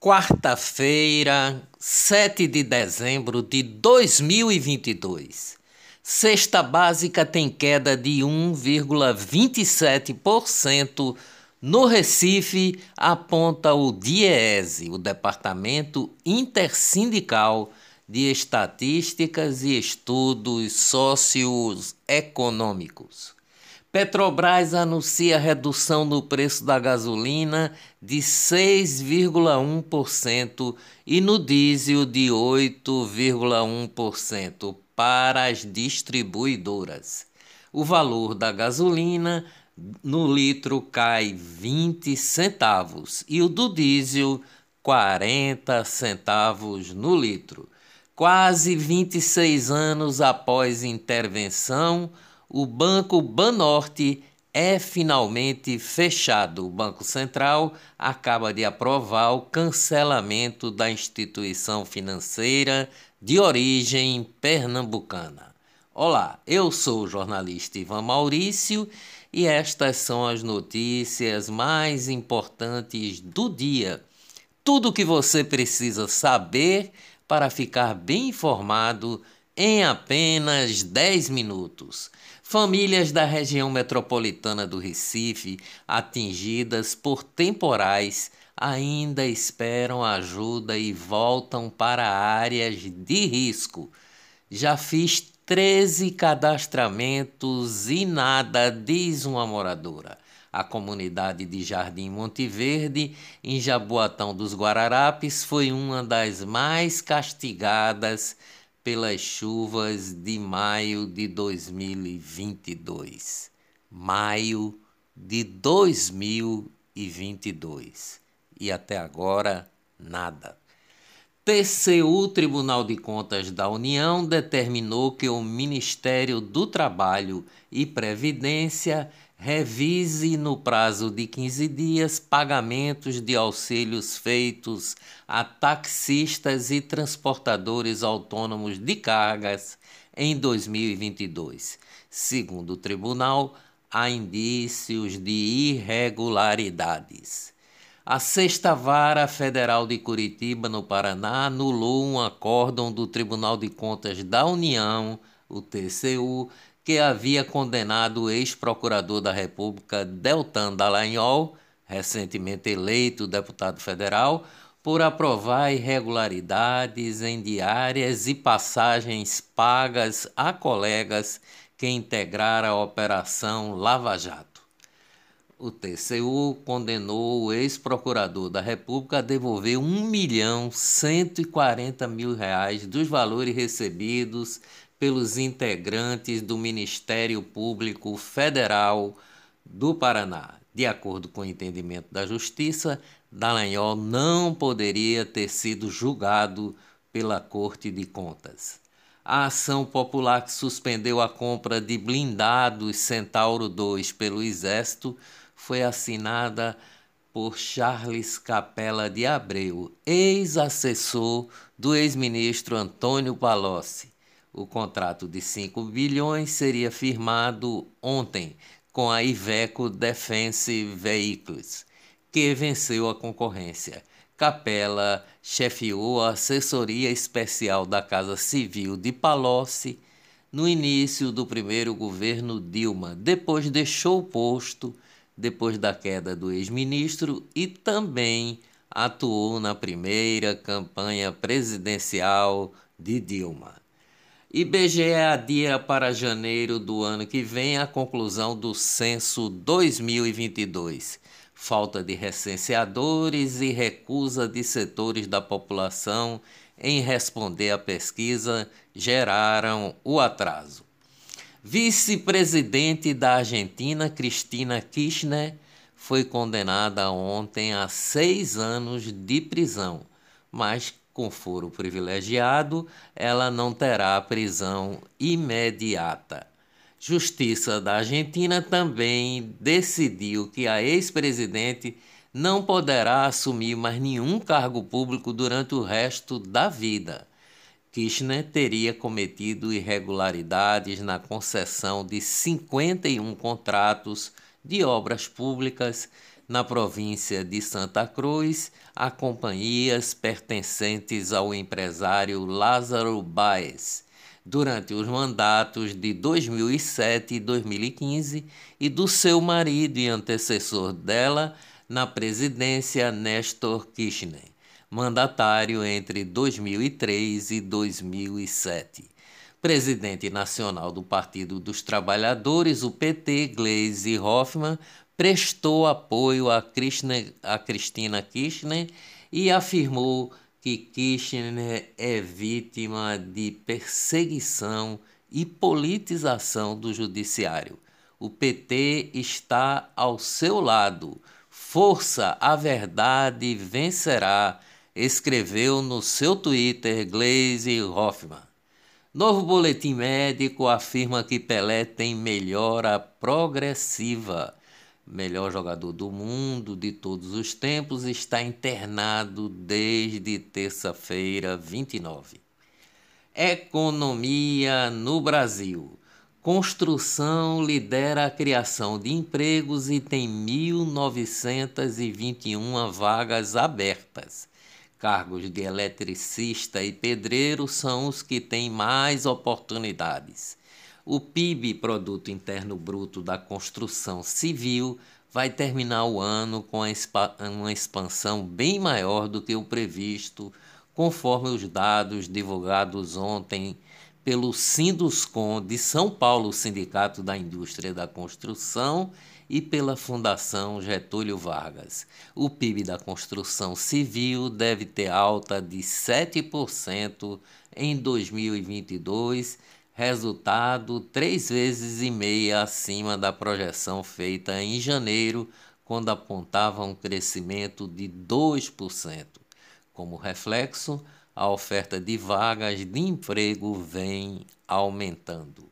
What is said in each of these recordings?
Quarta-feira, 7 de dezembro de 2022. Cesta básica tem queda de 1,27% no Recife, aponta o DIEESE, o Departamento Intersindical de Estatísticas e Estudos Socioeconômicos. Petrobras anuncia redução no preço da gasolina de 6,1% e no diesel de 8,1% para as distribuidoras. O valor da gasolina no litro cai 20 centavos e o do diesel 40 centavos no litro. Quase 26 anos após intervenção, o Banco Banorte é finalmente fechado. O Banco Central acaba de aprovar o cancelamento da instituição financeira de origem pernambucana. Olá, eu sou o jornalista Ivan Maurício e estas são as notícias mais importantes do dia. Tudo o que você precisa saber para ficar bem informado em apenas 10 minutos. Famílias da região metropolitana do Recife, atingidas por temporais, ainda esperam ajuda e voltam para áreas de risco. Já fiz 13 cadastramentos e nada, diz uma moradora. A comunidade de Jardim Monte Verde, em Jaboatão dos Guararapes, foi uma das mais castigadas pelas chuvas de maio de 2022. Maio de 2022. E até agora, nada. TCU, Tribunal de Contas da União, determinou que o Ministério do Trabalho e Previdência revise no prazo de 15 dias pagamentos de auxílios feitos a taxistas e transportadores autônomos de cargas em 2022. Segundo o tribunal, há indícios de irregularidades. A Sexta Vara Federal de Curitiba, no Paraná, anulou um acórdão do Tribunal de Contas da União, o TCU, que havia condenado o ex-procurador da República Deltan Dallagnol, recentemente eleito deputado federal, por aprovar irregularidades em diárias e passagens pagas a colegas que integraram a Operação Lava Jato. O TCU condenou o ex-procurador da República a devolver 1 milhão 140 mil reais dos valores recebidos pelos integrantes do Ministério Público Federal do Paraná. De acordo com o entendimento da Justiça, Dallagnol não poderia ter sido julgado pela Corte de Contas. A ação popular que suspendeu a compra de blindados Centauro 2 pelo Exército foi assinada por Charles Capella de Abreu, ex-assessor do ex-ministro Antônio Palocci. O contrato de 5 bilhões seria firmado ontem com a Iveco Defense Vehicles, que venceu a concorrência. Capela chefiou a assessoria especial da Casa Civil de Palocci no início do primeiro governo Dilma, depois deixou o posto depois da queda do ex-ministro e também atuou na primeira campanha presidencial de Dilma. IBGE adia para janeiro do ano que vem a conclusão do censo 2022. Falta de recenseadores e recusa de setores da população em responder à pesquisa geraram o atraso. Vice-presidente da Argentina, Cristina Kirchner, foi condenada ontem a seis anos de prisão, mas com foro privilegiado, ela não terá prisão imediata. Justiça da Argentina também decidiu que a ex-presidente não poderá assumir mais nenhum cargo público durante o resto da vida. Kirchner teria cometido irregularidades na concessão de 51 contratos de obras públicas na província de Santa Cruz, a companhias pertencentes ao empresário Lázaro Baez, durante os mandatos de 2007 e 2015 e do seu marido e antecessor dela na presidência Nestor Kirchner, mandatário entre 2003 e 2007. Presidente nacional do Partido dos Trabalhadores, o PT, Gleisi Hoffmann, prestou apoio a, Kirchner, a Cristina Kirchner e afirmou que Kirchner é vítima de perseguição e politização do judiciário. O PT está ao seu lado. Força, a verdade vencerá, escreveu no seu Twitter Glaze Hoffman. Novo boletim médico afirma que Pelé tem melhora progressiva melhor jogador do mundo de todos os tempos, está internado desde terça-feira 29. Economia no Brasil. Construção lidera a criação de empregos e tem 1.921 vagas abertas. Cargos de eletricista e pedreiro são os que têm mais oportunidades. O PIB, Produto Interno Bruto da Construção Civil, vai terminar o ano com uma expansão bem maior do que o previsto, conforme os dados divulgados ontem pelo Sinduscom de São Paulo, Sindicato da Indústria da Construção, e pela Fundação Getúlio Vargas. O PIB da construção civil deve ter alta de 7% em 2022 resultado três vezes e meia acima da projeção feita em janeiro, quando apontava um crescimento de 2%. Como reflexo, a oferta de vagas de emprego vem aumentando.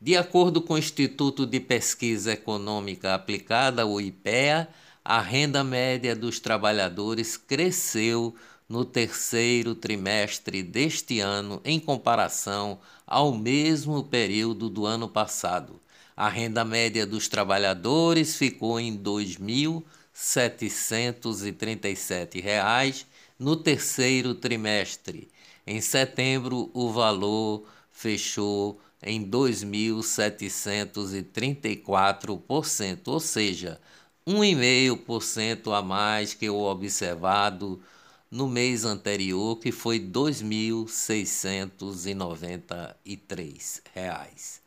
De acordo com o Instituto de Pesquisa Econômica Aplicada, o IPEA, a renda média dos trabalhadores cresceu no terceiro trimestre deste ano em comparação ao mesmo período do ano passado. A renda média dos trabalhadores ficou em R$ 2.737 no terceiro trimestre. Em setembro, o valor fechou em 2.734%, ou seja, 1,5% a mais que o observado no mês anterior, que foi R$ 2.693.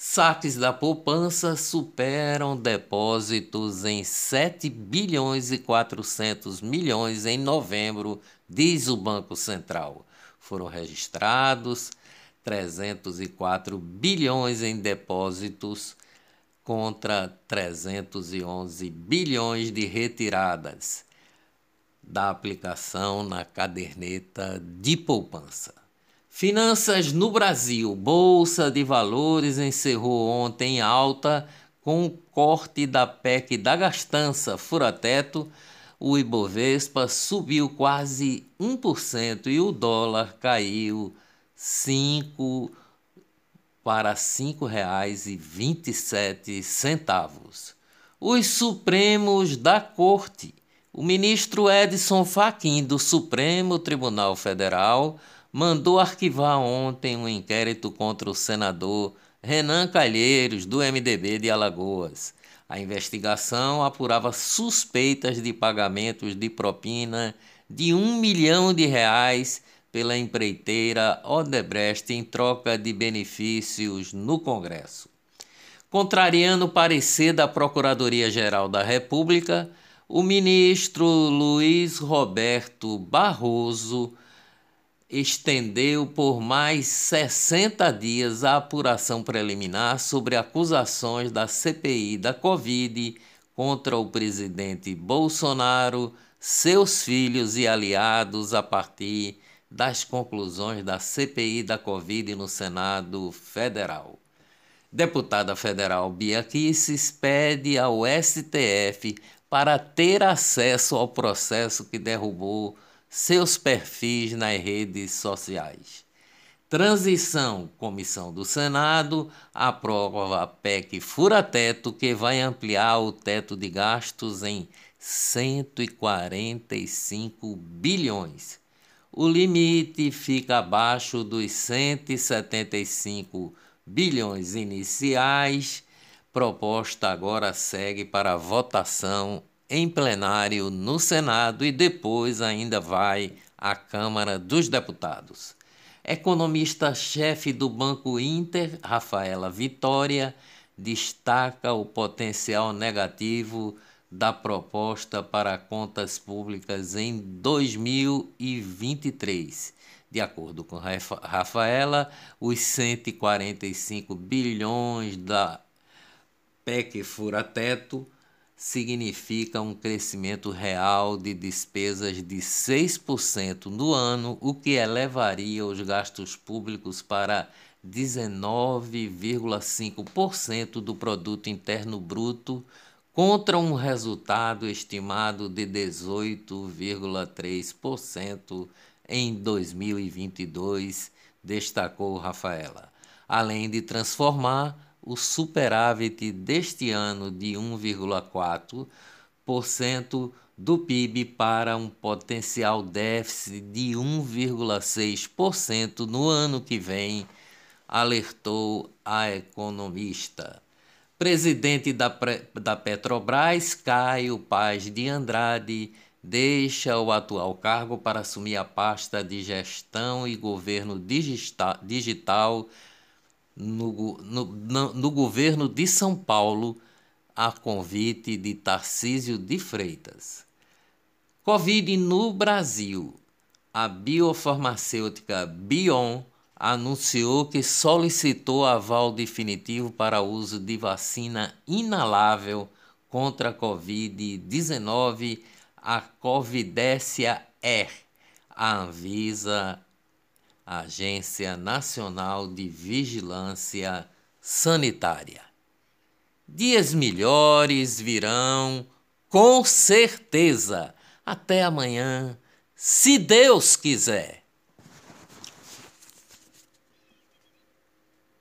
Saques da poupança superam depósitos em 7 bilhões e 400 milhões em novembro, diz o Banco Central. Foram registrados 304 bilhões em depósitos contra 311 bilhões de retiradas da aplicação na caderneta de poupança. Finanças no Brasil. Bolsa de Valores encerrou ontem alta com o corte da PEC da gastança fura-teto. O Ibovespa subiu quase 1% e o dólar caiu 5 para R$ 5,27. Os Supremos da Corte o ministro Edson Fachin, do Supremo Tribunal Federal, mandou arquivar ontem um inquérito contra o senador Renan Calheiros, do MDB de Alagoas. A investigação apurava suspeitas de pagamentos de propina de um milhão de reais pela empreiteira Odebrecht em troca de benefícios no Congresso. Contrariando o parecer da Procuradoria-Geral da República, o ministro Luiz Roberto Barroso estendeu por mais 60 dias a apuração preliminar sobre acusações da CPI da Covid contra o presidente Bolsonaro, seus filhos e aliados a partir das conclusões da CPI da Covid no Senado Federal. Deputada federal Bia Kicis pede ao STF para ter acesso ao processo que derrubou seus perfis nas redes sociais. Transição, comissão do Senado, aprova a PEC fura-teto que vai ampliar o teto de gastos em 145 bilhões. O limite fica abaixo dos 175 bilhões iniciais. Proposta agora segue para votação em plenário no Senado e depois ainda vai à Câmara dos Deputados. Economista-chefe do Banco Inter, Rafaela Vitória, destaca o potencial negativo da proposta para contas públicas em 2023. De acordo com Rafaela, os 145 bilhões da PEC fura-teto significa um crescimento real de despesas de 6% no ano, o que elevaria os gastos públicos para 19,5% do produto interno bruto, contra um resultado estimado de 18,3% em 2022, destacou Rafaela. Além de transformar o superávit deste ano de 1,4% do PIB para um potencial déficit de 1,6% no ano que vem, alertou a economista. Presidente da, da Petrobras, Caio Paz de Andrade, deixa o atual cargo para assumir a pasta de gestão e governo digital no, no, no, no governo de São Paulo a convite de Tarcísio de Freitas. Covid no Brasil. A biofarmacêutica Bion anunciou que solicitou aval definitivo para uso de vacina inalável contra a Covid-19, a Covidécia R. A Anvisa Agência Nacional de Vigilância Sanitária. Dias melhores virão, com certeza. Até amanhã, se Deus quiser.